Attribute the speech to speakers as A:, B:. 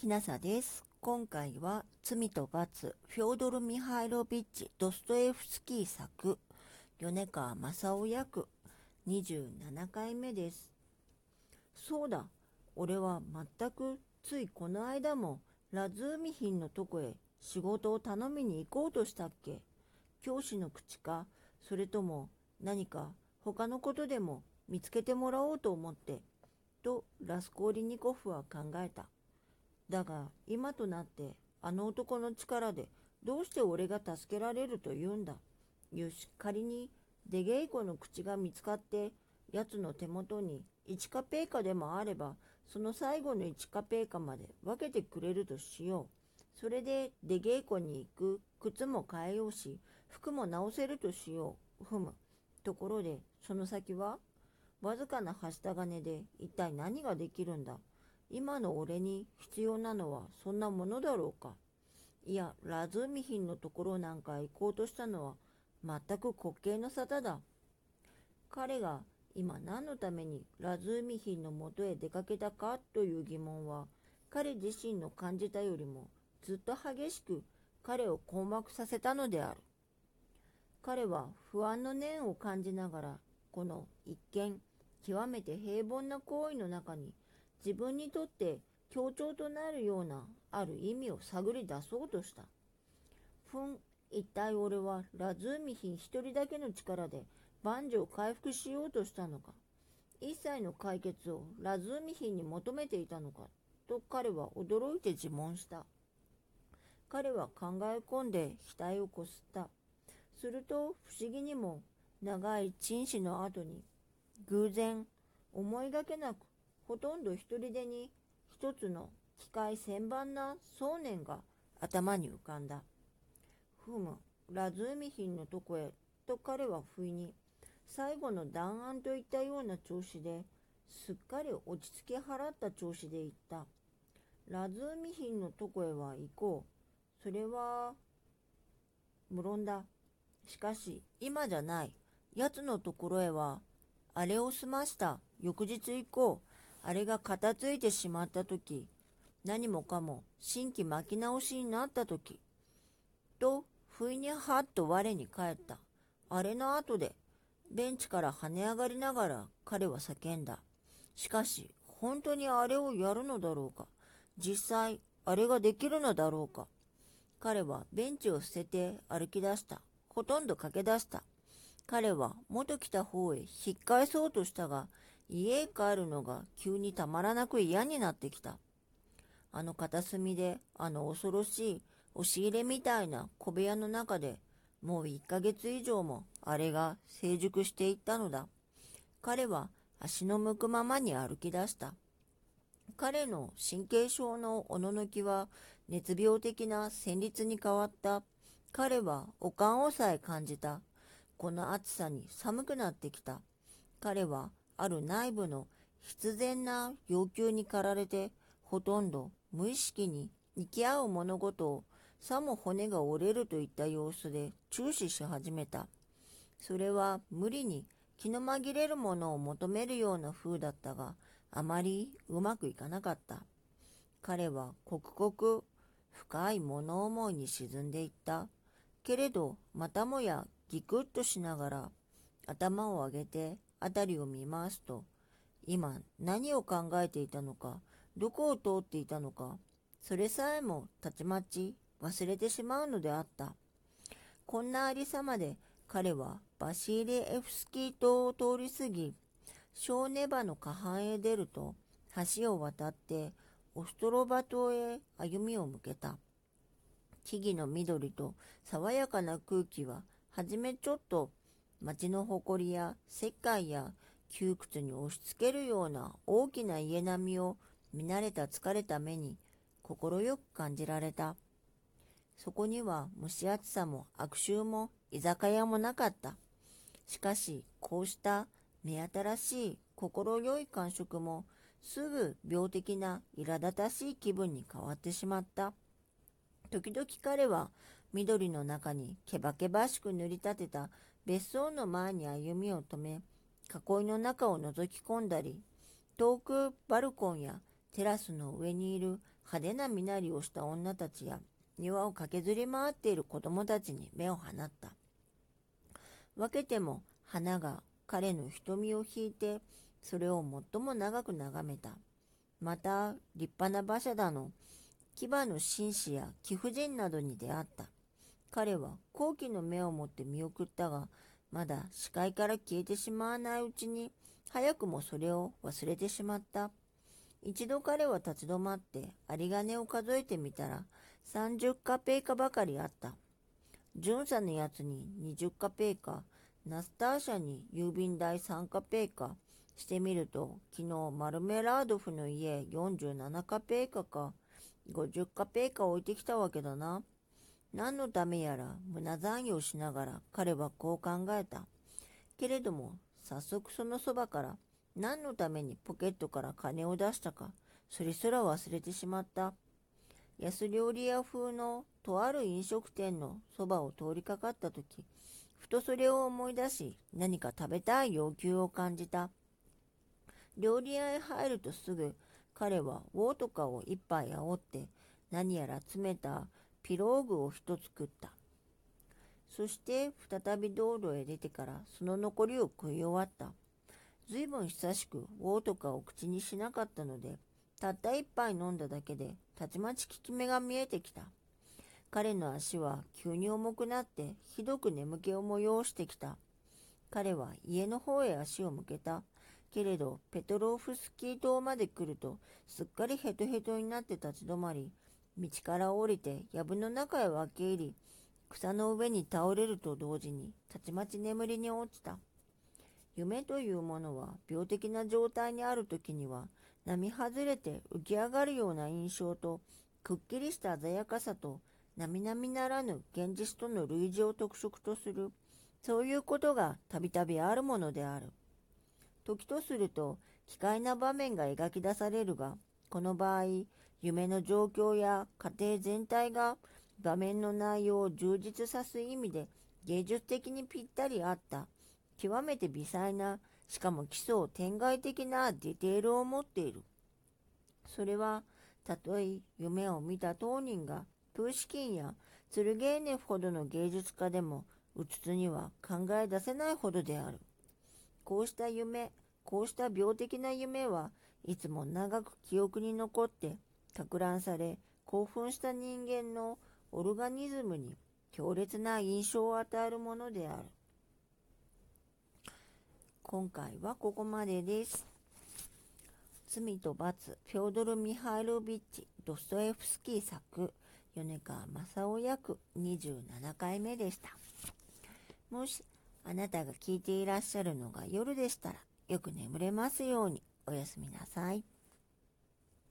A: きなさです。今回は罪と罰、フョードル・ミハイロビッチ・ドストエフスキー作、米川正夫役、27回目です。そうだ、俺は全くついこの間もラズーミヒンのとこへ仕事を頼みに行こうとしたっけ？教師の口か、それとも何か他のことでも見つけてもらおうと思って、とラスコーリニコフは考えた。だが今となってあの男の力でどうして俺が助けられると言うんだ。よし、仮に出稽古の口が見つかって奴の手元に1カペーカでもあればその最後の1カペーカまで分けてくれるとしよう。それで出稽古に行く靴も変えようし服も直せるとしよう。ふむ。ところでその先はわずかなはした金で一体何ができるんだ今の俺に必要なのはそんなものだろうかいや、ラズーミヒンのところなんか行こうとしたのは全く滑稽の沙汰だ。彼が今何のためにラズーミヒンのもとへ出かけたかという疑問は彼自身の感じたよりもずっと激しく彼を困惑させたのである。彼は不安の念を感じながらこの一見極めて平凡な行為の中に自分にとって強調となるようなある意味を探り出そうとした。ふん、一体俺はラズーミヒン一人だけの力で万事を回復しようとしたのか。一切の解決をラズーミヒンに求めていたのか。と彼は驚いて自問した。彼は考え込んで額をこすった。すると不思議にも長い陳死の後に偶然思いがけなくほとんど一人でに一つの機械千番な想念が頭に浮かんだ。ふむ、ラズーミヒンのとこへ、と彼は不意に、最後の弾丸といったような調子で、すっかり落ち着き払った調子で言った。ラズーミヒンのとこへは行こう。それは、無論だ。しかし、今じゃない。奴のところへは、あれを済ました。翌日行こう。あれが片付いてしまった時、何もかも新規巻き直しになった時、と、不意にはっと我に返った。あれの後で、ベンチから跳ね上がりながら彼は叫んだ。しかし、本当にあれをやるのだろうか実際、あれができるのだろうか彼はベンチを捨てて歩き出した。ほとんど駆け出した。彼は元来た方へ引っ返そうとしたが、家へ帰るのが急にたまらなく嫌になってきた。あの片隅で、あの恐ろしい押し入れみたいな小部屋の中で、もう1ヶ月以上もあれが成熟していったのだ。彼は足の向くままに歩き出した。彼の神経症のおののきは熱病的な旋律に変わった。彼はおかんをさえ感じた。この暑さに寒くなってきた。彼はある内部の必然な要求に駆られて、ほとんど無意識に生き合う物事をさも骨が折れるといった様子で注視し始めた。それは無理に気の紛れるものを求めるような風だったが、あまりうまくいかなかった。彼は刻々深い物思いに沈んでいった。けれど、またもやギクッとしながら頭を上げて辺りを見回すと、今何を考えていたのか、どこを通っていたのか、それさえもたちまち忘れてしまうのであった。こんなありさまで彼はバシーリエフスキー島を通り過ぎ、小ネバの下半へ出ると、橋を渡ってオストロバ島へ歩みを向けた。木々の緑と爽やかな空気は、はじめちょっと町の誇りや石灰や窮屈に押し付けるような大きな家並みを見慣れた疲れた目に快く感じられた。そこには蒸し暑さも悪臭も居酒屋もなかった。しかし、こうした目新しい心よい感触もすぐ病的な苛立たしい気分に変わってしまった。時々彼は緑の中にけばけばしく塗り立てた別荘の前に歩みを止め、囲いの中を覗き込んだり、遠くバルコンやテラスの上にいる派手な身なりをした女たちや庭を駆けずり回っている子供たちに目を放った。分けても花が彼の瞳を引いてそれを最も長く眺めた。また立派な馬車だの牙の紳士や貴婦人などに出会った。彼は好奇の目を持って見送ったが、まだ視界から消えてしまわないうちに、早くもそれを忘れてしまった。一度彼は立ち止まって有り金を数えてみたら、30カペーカばかりあった。巡査のやつに20カペーカ、ナスター社に郵便代3カペーカ、してみると、昨日マルメラードフの家47カペーカか、50カペーカ置いてきたわけだな。何のためやら胸残業しながら彼はこう考えた。けれども、早速そのそばから何のためにポケットから金を出したか、それすら忘れてしまった。安料理屋風のとある飲食店のそばを通りかかったとき、ふとそれを思い出し、何か食べたい要求を感じた。料理屋へ入るとすぐ、彼はウォートカを一杯煽って、何やら詰めたピローグを一つ食った。そして再び道路へ出てからその残りを食い終わった。ずいぶん久しくウォートカを口にしなかったので、たった一杯飲んだだけでたちまち効き目が見えてきた。彼の足は急に重くなってひどく眠気を催してきた。彼は家の方へ足を向けた。けれど、ペトロフスキー島まで来ると、すっかりヘトヘトになって立ち止まり、道から降りて藪の中へ分け入り、草の上に倒れると同時に、たちまち眠りに落ちた。夢というものは病的な状態にある時には、並外れて浮き上がるような印象と、くっきりした鮮やかさと、並々ならぬ現実との類似を特色とする、そういうことがたびたびあるものである。時とすると奇怪な場面が描き出されるが、この場合、夢の状況や家庭全体が場面の内容を充実さす意味で芸術的にぴったり合った、極めて微細な、しかも基礎天外的なディテールを持っている。それは、たとえ夢を見た当人がプーシキンやツルゲーネフほどの芸術家でも、うつつには考え出せないほどである。こうした夢、こうした病的な夢はいつも長く記憶に残って錯乱され興奮した人間のオルガニズムに強烈な印象を与えるものである。今回はここまでです。罪と罰、フョードル・ミハイロビッチ、ドストエフスキー作、米川正夫役27回目でした。もしあなたが聞いていらっしゃるのが夜でしたら、よく眠れますようにおやすみなさい。